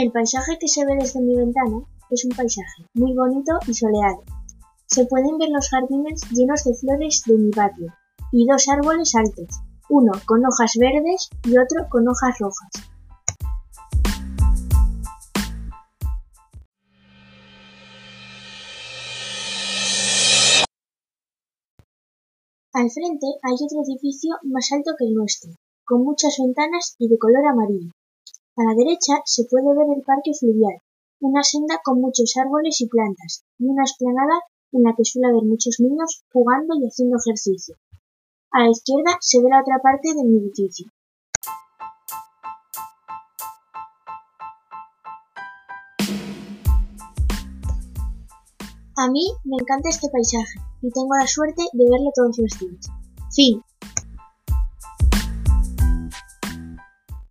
El paisaje que se ve desde mi ventana es un paisaje muy bonito y soleado. Se pueden ver los jardines llenos de flores de mi patio y dos árboles altos, uno con hojas verdes y otro con hojas rojas. Al frente hay otro edificio más alto que el nuestro, con muchas ventanas y de color amarillo. A la derecha se puede ver el parque fluvial, una senda con muchos árboles y plantas, y una esplanada en la que suele haber muchos niños jugando y haciendo ejercicio. A la izquierda se ve la otra parte de mi edificio. A mí me encanta este paisaje y tengo la suerte de verlo todos los días.